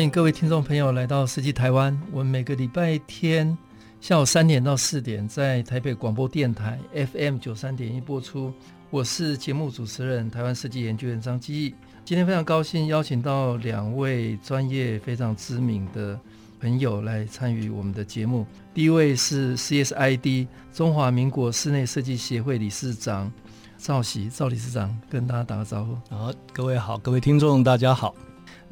欢迎各位听众朋友来到设计台湾。我们每个礼拜天下午三点到四点在台北广播电台 FM 九三点一播出。我是节目主持人台湾设计研究员张基义。今天非常高兴邀请到两位专业非常知名的朋友来参与我们的节目。第一位是 CSID 中华民国室内设计协会理事长赵喜赵理事长，跟大家打个招呼。好，各位好，各位听众大家好。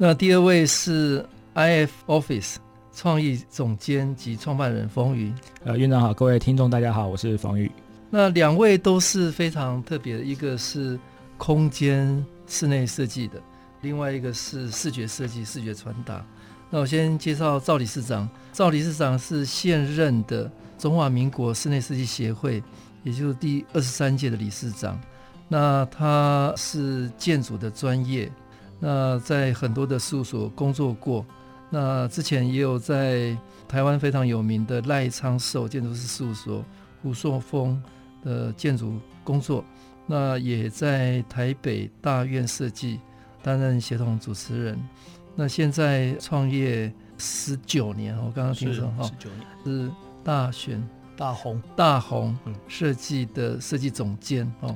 那第二位是 IF Office 创意总监及创办人冯宇。呃，院长好，各位听众大家好，我是冯宇。那两位都是非常特别的，一个是空间室内设计的，另外一个是视觉设计、视觉传达。那我先介绍赵理事长，赵理事长是现任的中华民国室内设计协会，也就是第二十三届的理事长。那他是建筑的专业。那在很多的事务所工作过，那之前也有在台湾非常有名的赖昌寿建筑师事务所胡硕峰的建筑工作，那也在台北大院设计担任协同主持人。那现在创业十九年，我刚刚听说哈，十九年是大选大红大红设计的设计总监哦。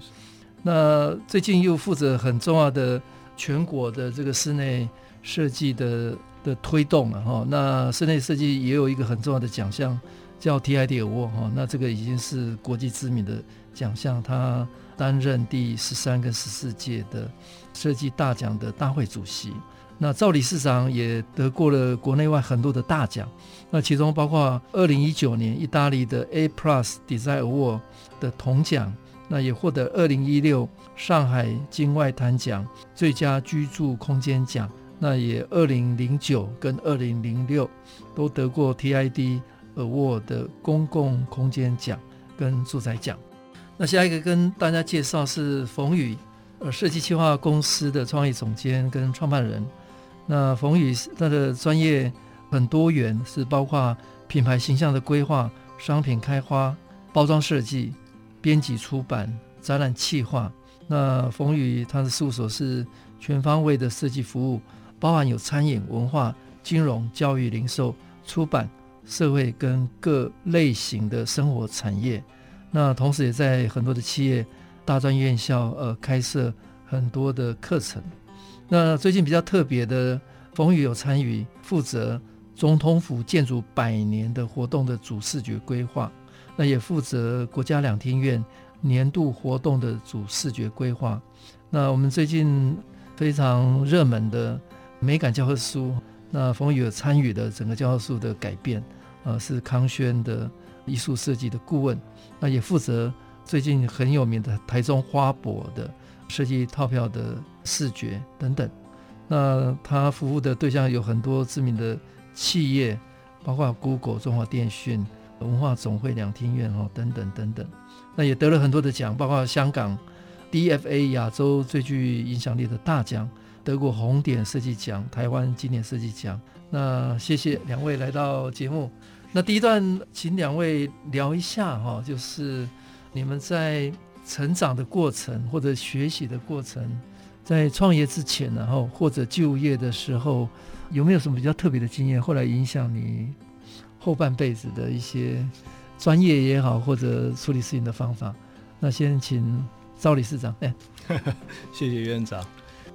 那最近又负责很重要的。全国的这个室内设计的的推动了哈，那室内设计也有一个很重要的奖项叫 TID Award 哈，那这个已经是国际知名的奖项，他担任第十三跟十四届的设计大奖的大会主席。那赵理事长也得过了国内外很多的大奖，那其中包括二零一九年意大利的 A Plus Design Award 的铜奖。那也获得二零一六上海金外滩奖最佳居住空间奖，那也二零零九跟二零零六都得过 TID Award 的公共空间奖跟住宅奖。那下一个跟大家介绍是冯宇，呃，设计企划公司的创意总监跟创办人。那冯宇他的专业很多元，是包括品牌形象的规划、商品开发、包装设计。编辑、出版、展览、企划。那冯宇他的事务所是全方位的设计服务，包含有餐饮、文化、金融、教育、零售、出版、社会跟各类型的生活产业。那同时也在很多的企业、大专院校呃开设很多的课程。那最近比较特别的，冯宇有参与负责总统府建筑百年的活动的主视觉规划。那也负责国家两厅院年度活动的主视觉规划。那我们最近非常热门的美感教科书，那冯宇有参与的整个教科书的改变，呃，是康轩的艺术设计的顾问。那也负责最近很有名的台中花博的设计套票的视觉等等。那他服务的对象有很多知名的企业，包括 Google、中华电讯。文化总会两厅院哦，等等等等，那也得了很多的奖，包括香港 DFA 亚洲最具影响力的大奖，德国红点设计奖，台湾经典设计奖。那谢谢两位来到节目。那第一段，请两位聊一下哈，就是你们在成长的过程或者学习的过程，在创业之前，然后或者就业的时候，有没有什么比较特别的经验，后来影响你？后半辈子的一些专业也好，或者处理事情的方法，那先请赵理事长。哎，谢谢院长。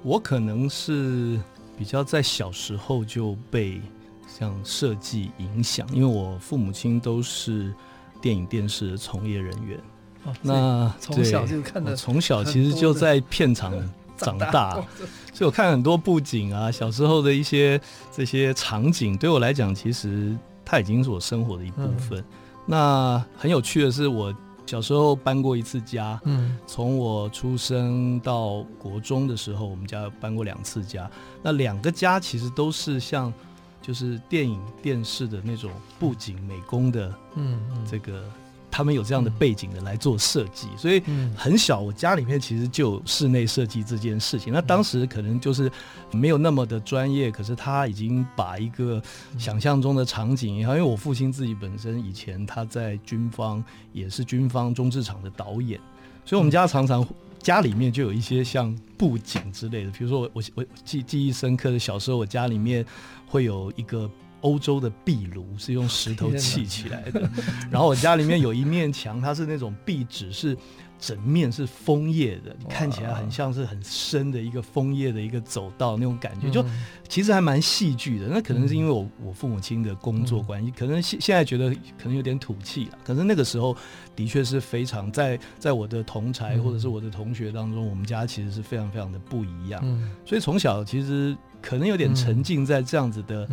我可能是比较在小时候就被像设计影响，因为我父母亲都是电影电视的从业人员。哦，那从小就看的，从小其实就在片场长大，长大 所以我看很多布景啊，小时候的一些这些场景，对我来讲其实。它已经是我生活的一部分。嗯、那很有趣的是，我小时候搬过一次家，嗯，从我出生到国中的时候，我们家搬过两次家。那两个家其实都是像，就是电影电视的那种布景美工的，嗯，这个。他们有这样的背景的来做设计，所以很小，我家里面其实就有室内设计这件事情。那当时可能就是没有那么的专业，可是他已经把一个想象中的场景也好，因为我父亲自己本身以前他在军方也是军方中制厂的导演，所以我们家常常家里面就有一些像布景之类的，比如说我我我记记忆深刻的小时候，我家里面会有一个。欧洲的壁炉是用石头砌起来的，然后我家里面有一面墙，它是那种壁纸，是整面是枫叶的，看起来很像是很深的一个枫叶的一个走道那种感觉，就其实还蛮戏剧的。那可能是因为我我父母亲的工作关系，可能现现在觉得可能有点土气了，可是那个时候的确是非常在在我的同才或者是我的同学当中，我们家其实是非常非常的不一样，所以从小其实可能有点沉浸在这样子的。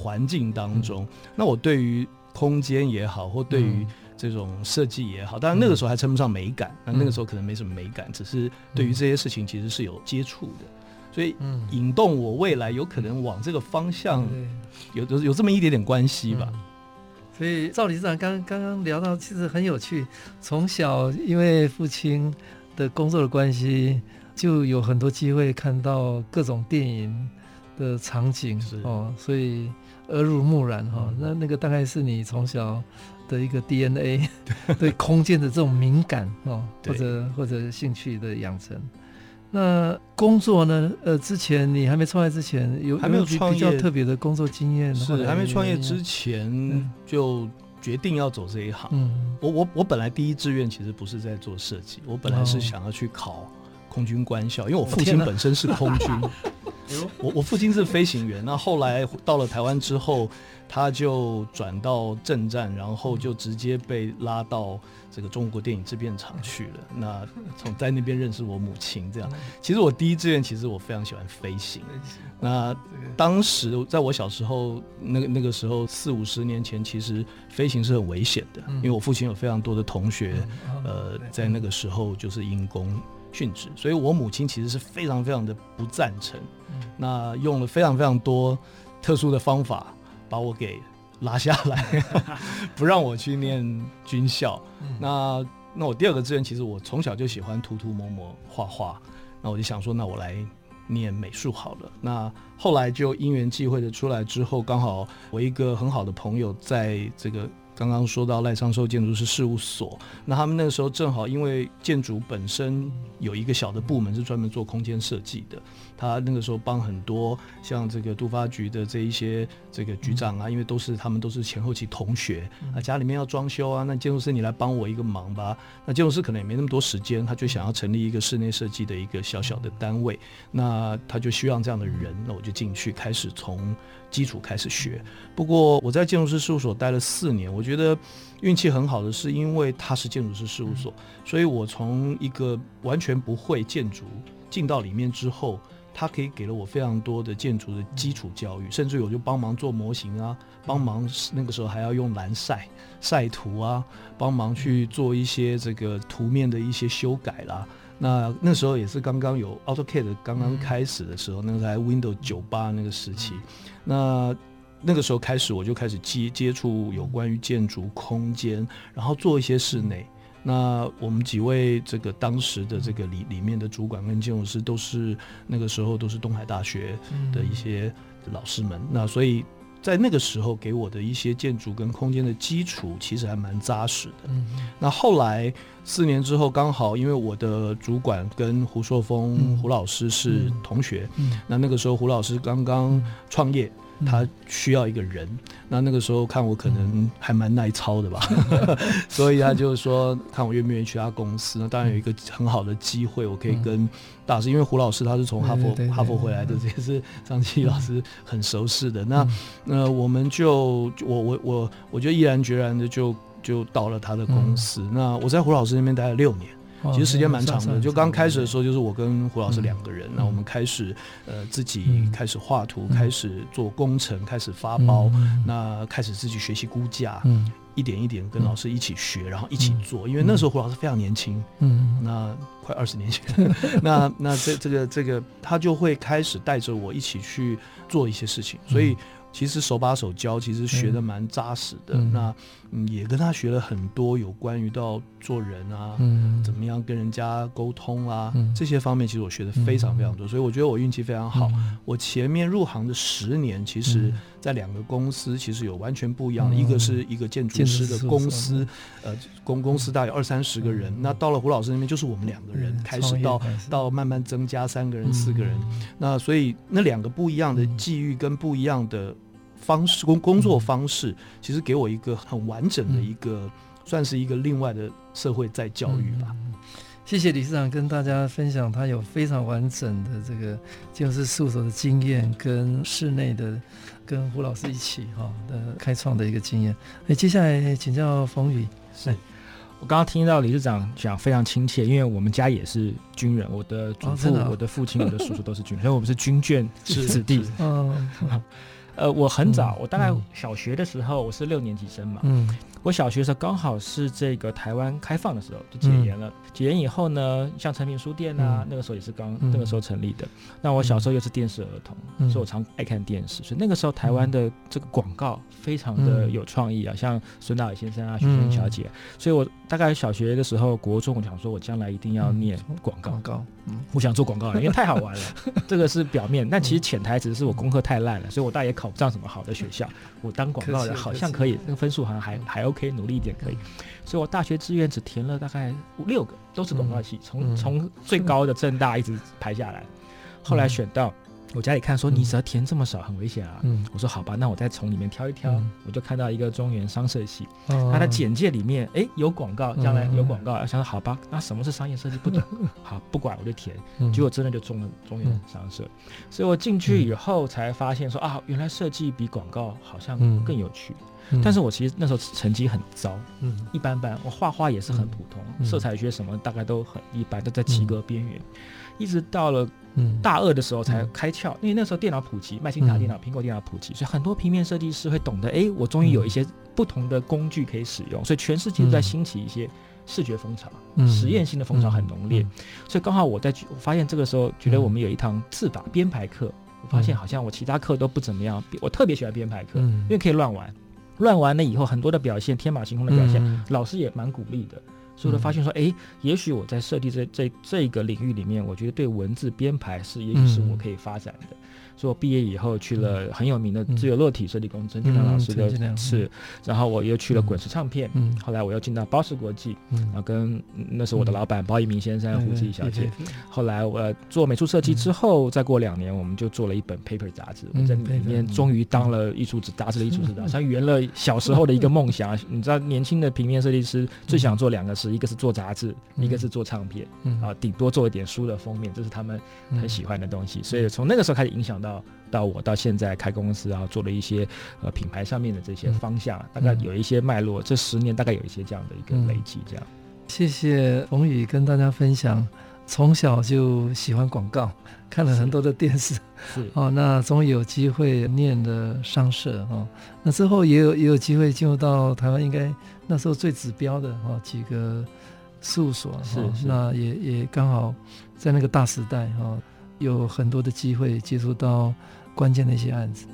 环境当中，那我对于空间也好，或对于这种设计也好，当然那个时候还称不上美感，那那个时候可能没什么美感，只是对于这些事情其实是有接触的，所以引动我未来有可能往这个方向有有有这么一点点关系吧。所以赵理事长刚刚刚聊到，其实很有趣，从小因为父亲的工作的关系，就有很多机会看到各种电影的场景哦，所以。耳濡目染哈，那那个大概是你从小的一个 DNA 对空间的这种敏感哦，或者或者兴趣的养成。那工作呢？呃，之前你还没创业之前，有还没有创业比较特别的工作经验？是还没创业之前就决定要走这一行。嗯，我我我本来第一志愿其实不是在做设计，我本来是想要去考空军官校，因为我父亲本身是空军。我我父亲是飞行员，那后来到了台湾之后，他就转到政战，然后就直接被拉到这个中国电影制片厂去了。那从在那边认识我母亲，这样。其实我第一志愿，其实我非常喜欢飞行。那当时在我小时候，那个那个时候四五十年前，其实飞行是很危险的，因为我父亲有非常多的同学，呃，在那个时候就是因公殉职，所以我母亲其实是非常非常的不赞成。那用了非常非常多特殊的方法把我给拉下来，不让我去念军校。那那我第二个志愿，其实我从小就喜欢涂涂抹抹画画，那我就想说，那我来念美术好了。那后来就因缘际会的出来之后，刚好我一个很好的朋友在这个。刚刚说到赖昌寿建筑师事务所，那他们那个时候正好因为建筑本身有一个小的部门是专门做空间设计的，他那个时候帮很多像这个都发局的这一些这个局长啊，因为都是他们都是前后期同学啊，家里面要装修啊，那建筑师你来帮我一个忙吧。那建筑师可能也没那么多时间，他就想要成立一个室内设计的一个小小的单位，那他就需要这样的人，那我就进去开始从基础开始学。不过我在建筑师事务所待了四年，我觉得运气很好的是，因为他是建筑师事务所，所以我从一个完全不会建筑进到里面之后，他可以给了我非常多的建筑的基础教育，甚至我就帮忙做模型啊，帮忙那个时候还要用蓝晒晒图啊，帮忙去做一些这个图面的一些修改啦。那那时候也是刚刚有 AutoCAD 刚刚开始的时候，那个在 Windows 九八那个时期，那。那个时候开始，我就开始接接触有关于建筑空间，然后做一些室内。那我们几位这个当时的这个里里面的主管跟建筑师，都是那个时候都是东海大学的一些老师们。那所以在那个时候给我的一些建筑跟空间的基础，其实还蛮扎实的。那后来四年之后，刚好因为我的主管跟胡硕峰胡老师是同学，那那个时候胡老师刚刚创业。他需要一个人，那那个时候看我可能还蛮耐操的吧，所以他就说看我愿不愿意去他公司。那当然有一个很好的机会，我可以跟大师，因为胡老师他是从哈佛哈佛回来的，这也是张继老师很熟悉的。那那我们就我我我我就毅然决然的就就到了他的公司。那我在胡老师那边待了六年。其实时间蛮长的，就刚开始的时候，就是我跟胡老师两个人，那我们开始呃自己开始画图，开始做工程，开始发包，那开始自己学习估价，一点一点跟老师一起学，然后一起做。因为那时候胡老师非常年轻，嗯，那快二十年前，那那这这个这个他就会开始带着我一起去做一些事情，所以。其实手把手教，其实学的蛮扎实的。嗯、那嗯，也跟他学了很多有关于到做人啊，嗯、怎么样跟人家沟通啊，嗯、这些方面，其实我学的非常非常多。嗯、所以我觉得我运气非常好。嗯、我前面入行的十年，其实在两个公司，其实有完全不一样的。嗯、一个是一个建筑师的公司，呃，公公司大概有二三十个人。嗯、那到了胡老师那边，就是我们两个人、嗯、开始到到慢慢增加三个人、四个人。嗯、那所以那两个不一样的际遇跟不一样的。方式工工作方式，其实给我一个很完整的一个，嗯、算是一个另外的社会再教育吧。嗯、谢谢理事长跟大家分享，他有非常完整的这个建筑师事务所的经验，跟室内的跟胡老师一起哈的开创的一个经验。那，接下来请教冯宇。是我刚刚听到理事长讲非常亲切，因为我们家也是军人，我的祖父、我的父亲、我的叔叔都是军人，所以我们是军眷子弟。嗯。呃，我很早，我大概小学的时候，我是六年级生嘛。嗯。我小学的时候刚好是这个台湾开放的时候，就解严了。解严以后呢，像诚品书店啊，那个时候也是刚那个时候成立的。那我小时候又是电视儿童，所以我常爱看电视。所以那个时候台湾的这个广告非常的有创意啊，像孙大伟先生啊、许仙小姐。所以我大概小学的时候，国中我想说，我将来一定要念广告。广告，我想做广告人，因为太好玩了。这个是表面，但其实潜台词是我功课太烂了，所以我大概也考不上什么好的学校。我当广告人好像可以，那个分数好像还还 OK，努力一点可以。所以我大学志愿只填了大概五六个，都是广告系，从从最高的正大一直排下来，后来选到。我家里看说，你只要填这么少，很危险啊。嗯，我说好吧，那我再从里面挑一挑。我就看到一个中原商社系，它的简介里面哎有广告，将来有广告。我想说好吧，那什么是商业设计？不懂，好不管我就填。结果真的就中了中原商社，所以我进去以后才发现说啊，原来设计比广告好像更有趣。但是我其实那时候成绩很糟，嗯，一般般。我画画也是很普通，色彩学什么大概都很一般，都在及格边缘。一直到了大二的时候才开窍，因为那时候电脑普及，麦金塔电脑、苹果电脑普及，所以很多平面设计师会懂得，哎，我终于有一些不同的工具可以使用，所以全世界都在兴起一些视觉风潮，实验性的风潮很浓烈，所以刚好我在我发现这个时候，觉得我们有一堂字法编排课，我发现好像我其他课都不怎么样，我特别喜欢编排课，因为可以乱玩，乱完了以后很多的表现天马行空的表现，老师也蛮鼓励的。所以我发现说，哎，也许我在设计这这这个领域里面，我觉得对文字编排是，也许是我可以发展的。所以我毕业以后去了很有名的自由落体设计公司，陈金良老师的是，然后我又去了滚石唱片，后来我又进到包氏国际，然后跟那是我的老板包一鸣先生、胡志怡小姐。后来我做美术设计之后，再过两年，我们就做了一本 Paper 杂志，我在里面终于当了艺术志杂志的艺术指导，像圆了小时候的一个梦想。你知道，年轻的平面设计师最想做两个事，一个是做杂志，一个是做唱片，啊，顶多做一点书的封面，这是他们很喜欢的东西。所以从那个时候开始影响到。到到我到现在开公司啊，做了一些呃品牌上面的这些方向，嗯、大概有一些脉络。嗯、这十年大概有一些这样的一个累积，这样。谢谢冯宇跟大家分享，从小就喜欢广告，看了很多的电视，是 哦。那终于有机会念了商社哦，那之后也有也有机会进入到台湾，应该那时候最指标的哦几个事务所，是，是那也也刚好在那个大时代哈。哦有很多的机会接触到关键的一些案子。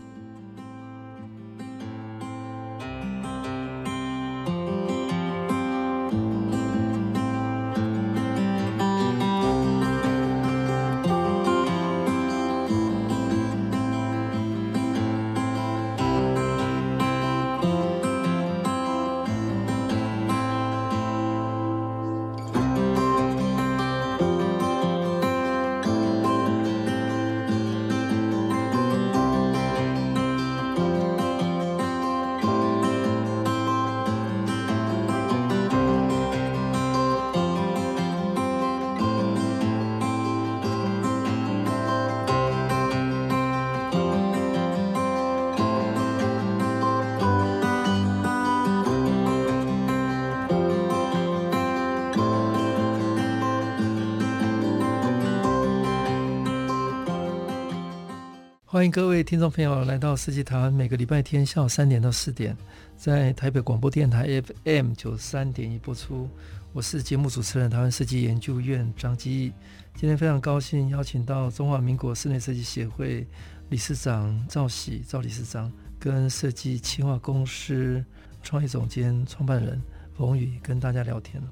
欢迎各位听众朋友来到设计台湾，每个礼拜天下午三点到四点，在台北广播电台 FM 九三点一播出。我是节目主持人，台湾设计研究院张基义。今天非常高兴邀请到中华民国室内设计协会理事长赵喜赵理事长，跟设计企划公司创意总监创办人冯宇跟大家聊天。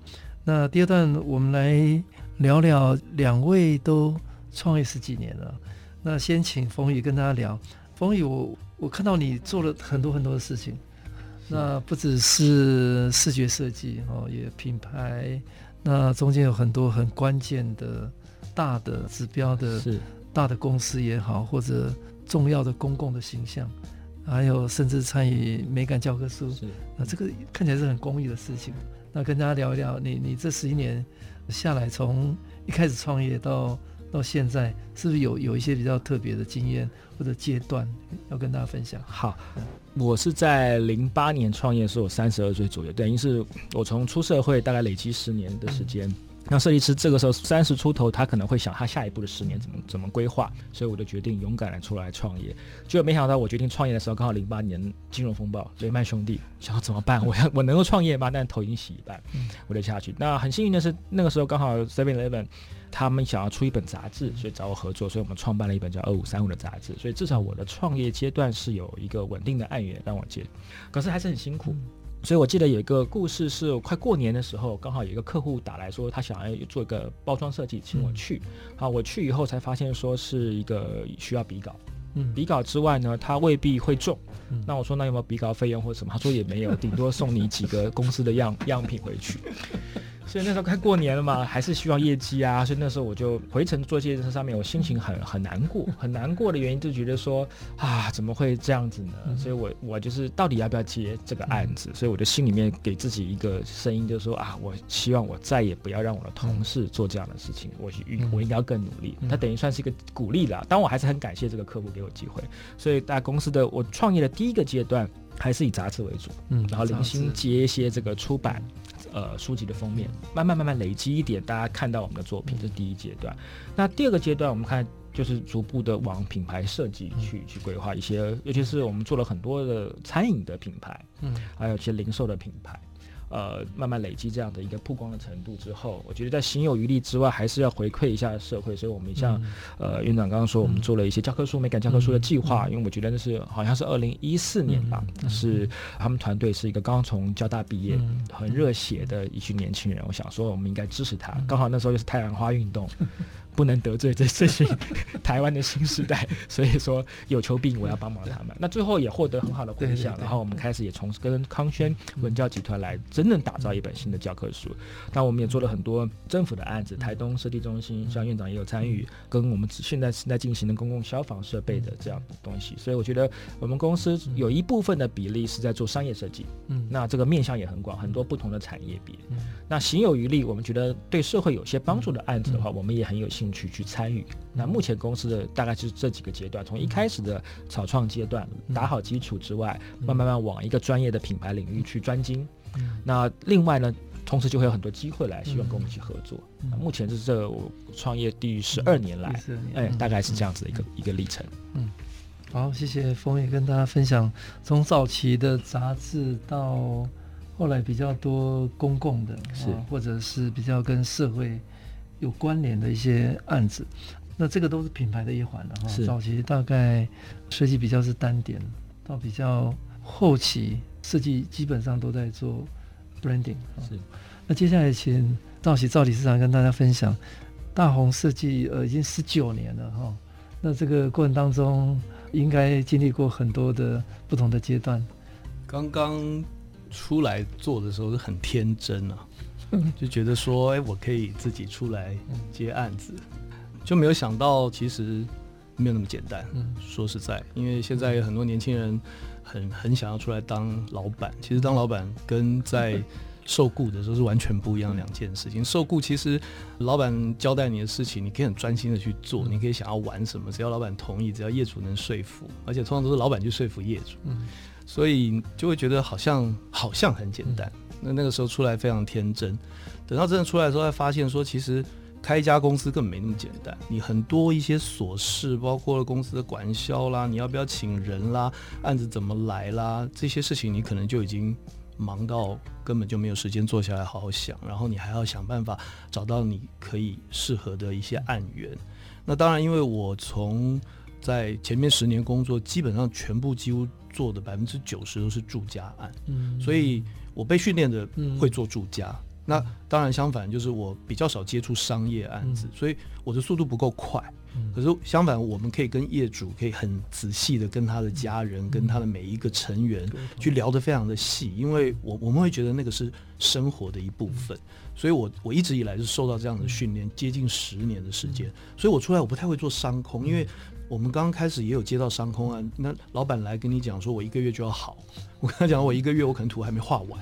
那第二段我们来聊聊，两位都创业十几年了。那先请冯宇跟大家聊。冯宇，我我看到你做了很多很多的事情，那不只是视觉设计哦，也品牌，那中间有很多很关键的大的指标的，是大的公司也好，或者重要的公共的形象，还有甚至参与美感教科书，是那这个看起来是很公益的事情。那跟大家聊一聊，你你这十一年下来，从一开始创业到。到现在是不是有有一些比较特别的经验或者阶段要跟大家分享？好，我是在零八年创业的时候，我三十二岁左右，等于是我从出社会大概累积十年的时间。嗯那设计师这个时候三十出头，他可能会想他下一步的十年怎么怎么规划，所以我就决定勇敢的出来创业。结果没想到我决定创业的时候，刚好零八年金融风暴，雷曼兄弟，想要怎么办？我要我能够创业吗？但头已经洗一半，我就下去。那很幸运的是，那个时候刚好 Seven Eleven 他们想要出一本杂志，所以找我合作，所以我们创办了一本叫二五三五的杂志。所以至少我的创业阶段是有一个稳定的案源让我接，可是还是很辛苦。所以，我记得有一个故事，是快过年的时候，刚好有一个客户打来说，他想要做一个包装设计，请我去。好，我去以后才发现说是一个需要比稿。嗯，比稿之外呢，他未必会中。那我说，那有没有比稿费用或者什么？他说也没有，顶多送你几个公司的样 样品回去。所以那时候快过年了嘛，还是需要业绩啊。所以那时候我就回程做这件事上面，我心情很很难过，很难过的原因就觉得说啊，怎么会这样子呢？所以我我就是到底要不要接这个案子？所以我就心里面给自己一个声音，就是说啊，我希望我再也不要让我的同事做这样的事情，我我应该要更努力。他等于算是一个鼓励了。当我还是很感谢这个客户给我机会。所以大公司的我创业的第一个阶段还是以杂志为主，嗯，然后零星接一些这个出版。呃，书籍的封面，慢慢慢慢累积一点，大家看到我们的作品，这是第一阶段。那第二个阶段，我们看就是逐步的往品牌设计去去规划一些，尤其是我们做了很多的餐饮的品牌，嗯，还有一些零售的品牌。呃，慢慢累积这样的一个曝光的程度之后，我觉得在行有余力之外，还是要回馈一下社会。所以，我们像、嗯、呃院长刚刚说，我们做了一些教科书、美感教科书的计划，嗯、因为我觉得那是好像是二零一四年吧，嗯、是他们团队是一个刚从交大毕业、嗯、很热血的一群年轻人。我想说，我们应该支持他。刚好那时候又是太阳花运动。不能得罪这这些 台湾的新时代，所以说有求必应，我要帮忙他们。那最后也获得很好的回响，然后我们开始也从跟康轩文教集团来真正打造一本新的教科书。那我们也做了很多政府的案子，台东设计中心，像院长也有参与，跟我们现在是在进行的公共消防设备的这样的东西。所以我觉得我们公司有一部分的比例是在做商业设计，嗯，那这个面向也很广，很多不同的产业别。那行有余力，我们觉得对社会有些帮助的案子的话，我们也很有兴趣。去去参与，那目前公司的大概就是这几个阶段，从一开始的草创阶段打好基础之外，慢慢慢往一个专业的品牌领域去专精。那另外呢，同时就会有很多机会来，希望跟我们一起合作。那目前是这我创业第十二年来，哎，大概是这样子的一个一个历程。嗯，好，谢谢冯宇跟大家分享，从早期的杂志到后来比较多公共的，是或者是比较跟社会。有关联的一些案子，那这个都是品牌的一环了哈。早期大概设计比较是单点，到比较后期设计基本上都在做 branding。是，那接下来请赵喜赵理事长跟大家分享大红设计，呃，已经十九年了哈。那这个过程当中，应该经历过很多的不同的阶段。刚刚出来做的时候是很天真啊。就觉得说，哎，我可以自己出来接案子，就没有想到其实没有那么简单。说实在，因为现在很多年轻人很很想要出来当老板，其实当老板跟在受雇的时候是完全不一样的两件事情。受雇其实老板交代你的事情，你可以很专心的去做，你可以想要玩什么，只要老板同意，只要业主能说服，而且通常都是老板去说服业主，所以就会觉得好像好像很简单。那那个时候出来非常天真，等到真的出来的时候，才发现说，其实开一家公司根本没那么简单，你很多一些琐事，包括了公司的管销啦，你要不要请人啦，案子怎么来啦，这些事情你可能就已经忙到根本就没有时间坐下来好好想，然后你还要想办法找到你可以适合的一些案源。那当然，因为我从在前面十年工作，基本上全部几乎做的百分之九十都是住家案，嗯，所以我被训练的会做住家。嗯。那当然，相反就是我比较少接触商业案子，嗯、所以我的速度不够快。嗯、可是相反，我们可以跟业主可以很仔细的跟他的家人、嗯、跟他的每一个成员去聊得非常的细，因为我我们会觉得那个是生活的一部分。嗯、所以我我一直以来是受到这样的训练，接近十年的时间。所以我出来我不太会做商空，因为我们刚刚开始也有接到商空案，那老板来跟你讲说，我一个月就要好。我跟他讲，我一个月我可能图还没画完，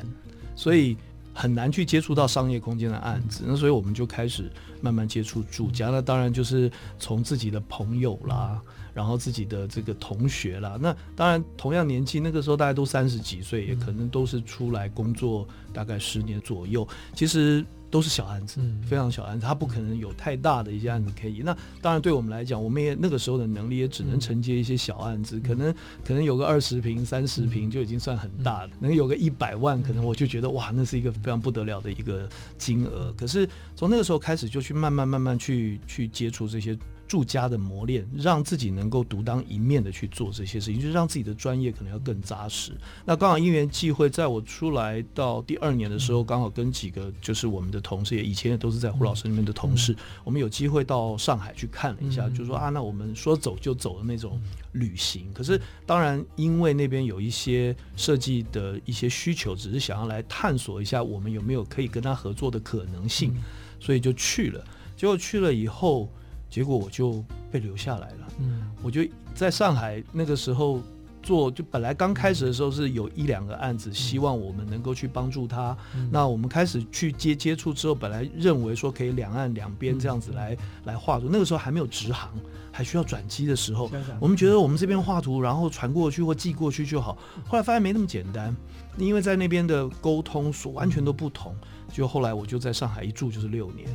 所以。很难去接触到商业空间的案子，那所以我们就开始慢慢接触住家。那当然就是从自己的朋友啦，然后自己的这个同学啦。那当然同样年纪，那个时候大家都三十几岁，也可能都是出来工作大概十年左右。其实。都是小案子，非常小案子，他不可能有太大的一些案子可以。那当然，对我们来讲，我们也那个时候的能力也只能承接一些小案子，可能可能有个二十平、三十平就已经算很大了。能有个一百万，可能我就觉得哇，那是一个非常不得了的一个金额。可是从那个时候开始，就去慢慢慢慢去去接触这些。住家的磨练，让自己能够独当一面的去做这些事情，就是让自己的专业可能要更扎实。那刚好因缘际会，在我出来到第二年的时候，刚好跟几个就是我们的同事，也以前也都是在胡老师那边的同事，我们有机会到上海去看了一下，就说啊，那我们说走就走的那种旅行。可是当然，因为那边有一些设计的一些需求，只是想要来探索一下我们有没有可以跟他合作的可能性，所以就去了。结果去了以后。结果我就被留下来了。嗯，我就在上海那个时候做，就本来刚开始的时候是有一两个案子，希望我们能够去帮助他。嗯、那我们开始去接接触之后，本来认为说可以两岸两边这样子来、嗯、来画图。那个时候还没有直航，还需要转机的时候，我们觉得我们这边画图，然后传过去或寄过去就好。后来发现没那么简单，因为在那边的沟通所完全都不同。就后来我就在上海一住就是六年。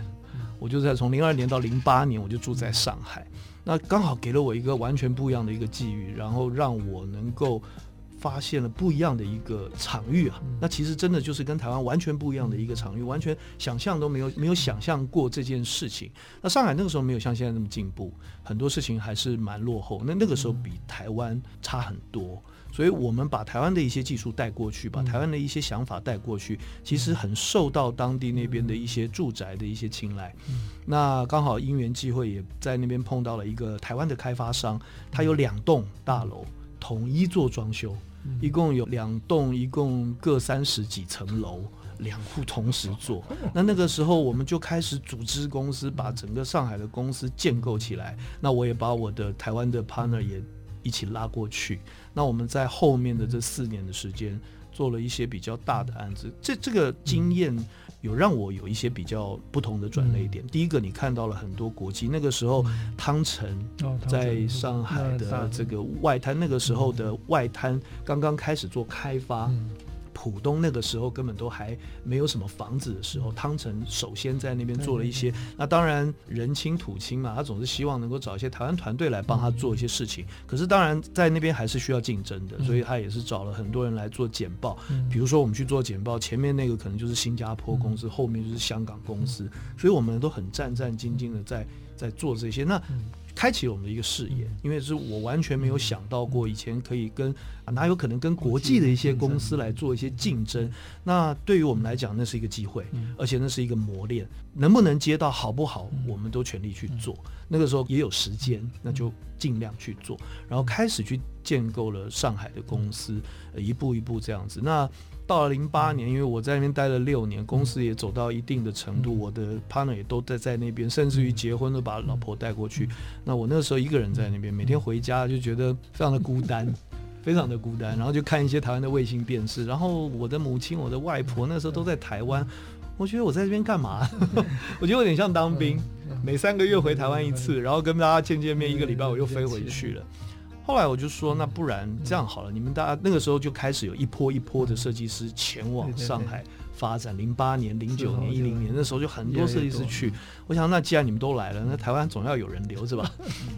我就在从零二年到零八年，我就住在上海，那刚好给了我一个完全不一样的一个际遇，然后让我能够发现了不一样的一个场域啊。那其实真的就是跟台湾完全不一样的一个场域，完全想象都没有没有想象过这件事情。那上海那个时候没有像现在那么进步，很多事情还是蛮落后。那那个时候比台湾差很多。所以，我们把台湾的一些技术带过去，把台湾的一些想法带过去，其实很受到当地那边的一些住宅的一些青睐。那刚好因缘际会，也在那边碰到了一个台湾的开发商，他有两栋大楼统一做装修，一共有两栋，一共各三十几层楼，两户同时做。那那个时候，我们就开始组织公司，把整个上海的公司建构起来。那我也把我的台湾的 partner 也一起拉过去。那我们在后面的这四年的时间，做了一些比较大的案子，这这个经验有让我有一些比较不同的转类点。第一个，你看到了很多国际，那个时候汤臣在上海的这个外滩，那个时候的外滩刚刚开始做开发。浦东那个时候根本都还没有什么房子的时候，汤臣首先在那边做了一些。那当然人亲土亲嘛，他总是希望能够找一些台湾团队来帮他做一些事情。可是当然在那边还是需要竞争的，所以他也是找了很多人来做简报。比如说我们去做简报，前面那个可能就是新加坡公司，后面就是香港公司，所以我们都很战战兢兢的在在做这些。那开启了我们的一个视野，因为是我完全没有想到过，以前可以跟啊，哪有可能跟国际的一些公司来做一些竞争？那对于我们来讲，那是一个机会，而且那是一个磨练。能不能接到好不好，我们都全力去做。那个时候也有时间，那就尽量去做，然后开始去建构了上海的公司，一步一步这样子。那到了零八年，因为我在那边待了六年，公司也走到一定的程度，我的 partner 也都在在那边，甚至于结婚都把老婆带过去。那我那个时候一个人在那边，每天回家就觉得非常的孤单，非常的孤单。然后就看一些台湾的卫星电视，然后我的母亲、我的外婆那时候都在台湾，我觉得我在这边干嘛？我觉得有点像当兵，每三个月回台湾一次，然后跟大家见见面，一个礼拜我又飞回去了。后来我就说，那不然这样好了，你们大家那个时候就开始有一波一波的设计师前往上海发展。零八年、零九年、一零年那时候就很多设计师去。我想，那既然你们都来了，那台湾总要有人留着吧？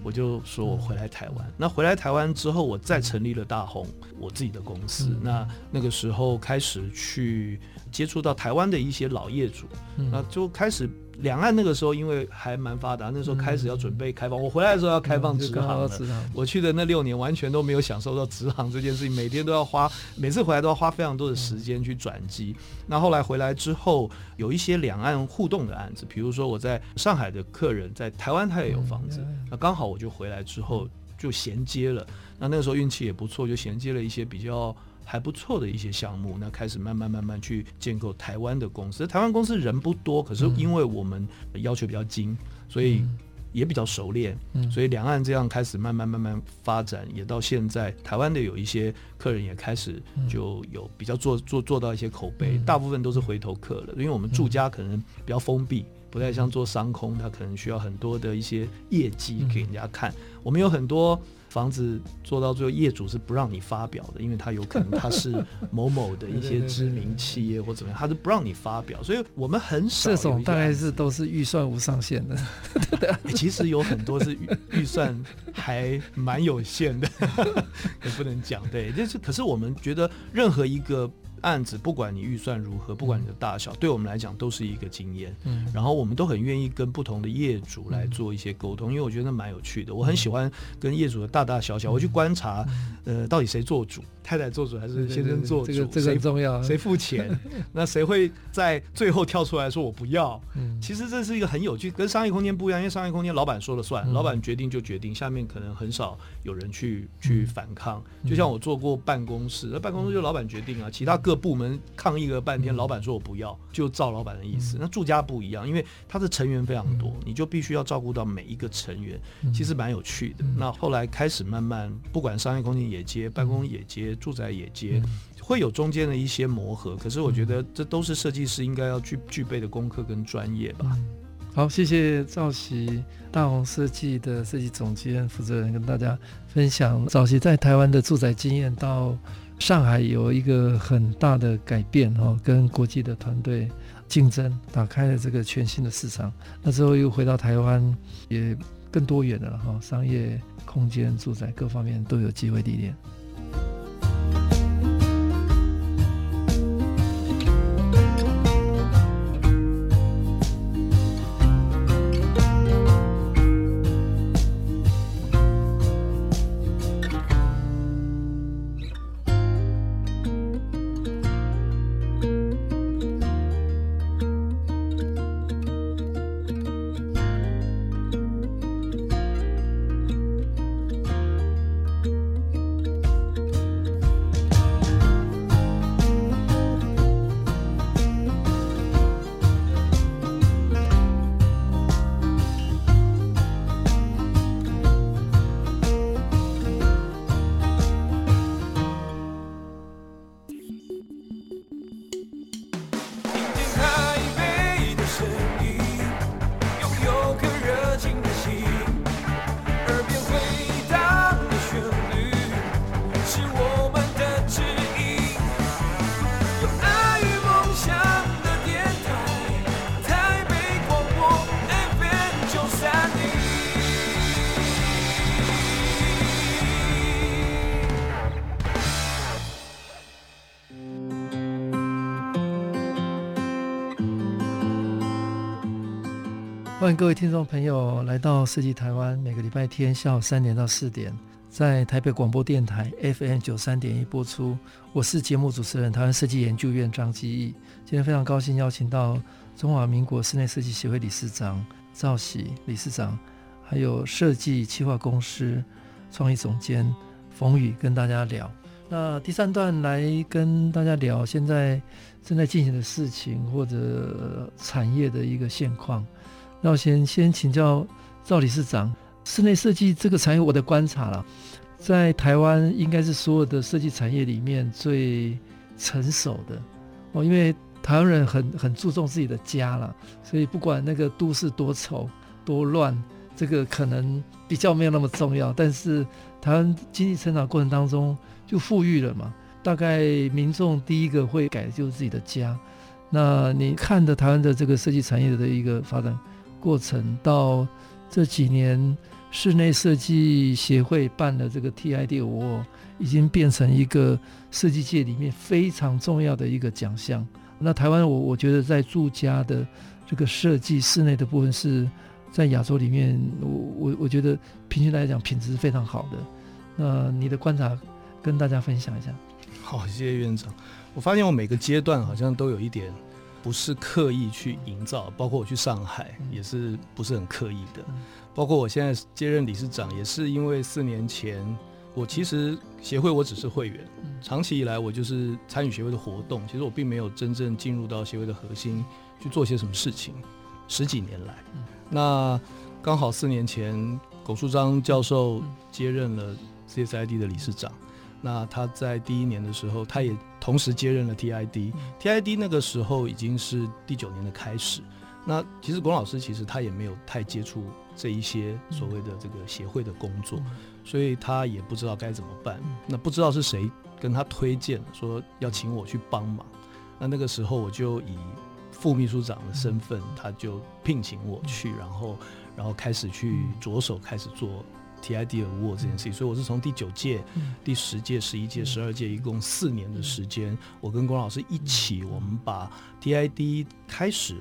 我就说我回来台湾。那回来台湾之后，我再成立了大红我自己的公司。那那个时候开始去接触到台湾的一些老业主，那就开始。两岸那个时候因为还蛮发达，那时候开始要准备开放。我回来的时候要开放直航了。我去的那六年完全都没有享受到直航这件事情，每天都要花，每次回来都要花非常多的时间去转机。那后来回来之后，有一些两岸互动的案子，比如说我在上海的客人在台湾他也有房子，那刚好我就回来之后就衔接了。那那个时候运气也不错，就衔接了一些比较。还不错的一些项目，那开始慢慢慢慢去建构台湾的公司。台湾公司人不多，可是因为我们要求比较精，所以也比较熟练。所以两岸这样开始慢慢慢慢发展，也到现在，台湾的有一些客人也开始就有比较做做做到一些口碑，大部分都是回头客了。因为我们住家可能比较封闭，不太像做商空，它可能需要很多的一些业绩给人家看。我们有很多。房子做到最后，业主是不让你发表的，因为他有可能他是某某的一些 知名企业或怎么样，他是不让你发表。所以我们很少这种大概是都是预算无上限的。其实有很多是预预算还蛮有限的，也不能讲。对，就是可是我们觉得任何一个。案子不管你预算如何，不管你的大小，对我们来讲都是一个经验。嗯，然后我们都很愿意跟不同的业主来做一些沟通，因为我觉得蛮有趣的。我很喜欢跟业主的大大小小，我去观察，呃，到底谁做主，太太做主还是先生做主？这个这个很重要。谁付钱？那谁会在最后跳出来说我不要？嗯，其实这是一个很有趣，跟商业空间不一样，因为商业空间老板说了算，老板决定就决定，下面可能很少有人去去反抗。就像我做过办公室，那办公室就老板决定啊，其他。各部门抗议了半天，老板说我不要，就照老板的意思。那住家不一样，因为他的成员非常多，你就必须要照顾到每一个成员，其实蛮有趣的。那后来开始慢慢，不管商业空间也接，办公也接，住宅也接，会有中间的一些磨合。可是我觉得这都是设计师应该要具具备的功课跟专业吧。好，谢谢兆锡大红设计的设计总监负责人跟大家分享早期在台湾的住宅经验到。上海有一个很大的改变哈，跟国际的团队竞争，打开了这个全新的市场。那之后又回到台湾，也更多元的了哈，商业空间、住宅各方面都有机会历练。各位听众朋友来到设计台湾，每个礼拜天下午三点到四点，在台北广播电台 FM 九三点一播出。我是节目主持人，台湾设计研究院张基义。今天非常高兴邀请到中华民国室内设计协会理事长赵喜理事长，还有设计企划公司创意总监冯宇跟大家聊。那第三段来跟大家聊现在正在进行的事情或者产业的一个现况。那我先先请教赵理事长，室内设计这个产业，我的观察了，在台湾应该是所有的设计产业里面最成熟的哦，因为台湾人很很注重自己的家了，所以不管那个都市多丑多乱，这个可能比较没有那么重要。但是台湾经济成长过程当中就富裕了嘛，大概民众第一个会改的就是自己的家。那你看的台湾的这个设计产业的一个发展过程，到这几年室内设计协会办的这个 TID Award，已经变成一个设计界里面非常重要的一个奖项。那台湾，我我觉得在住家的这个设计室内的部分，是在亚洲里面，我我我觉得平均来讲品质是非常好的。那你的观察跟大家分享一下。好，谢谢院长。我发现我每个阶段好像都有一点不是刻意去营造，包括我去上海也是不是很刻意的，包括我现在接任理事长也是因为四年前我其实协会我只是会员，长期以来我就是参与协会的活动，其实我并没有真正进入到协会的核心去做些什么事情。十几年来，那刚好四年前苟树章教授接任了 CSID 的理事长。那他在第一年的时候，他也同时接任了 TID。TID 那个时候已经是第九年的开始。那其实龚老师其实他也没有太接触这一些所谓的这个协会的工作，所以他也不知道该怎么办。那不知道是谁跟他推荐说要请我去帮忙。那那个时候我就以副秘书长的身份，他就聘请我去，然后然后开始去着手开始做。TID Award 这件事情，所以我是从第九届、第十届、十一届、十二届，一共四年的时间，我跟龚老师一起，我们把 TID 开始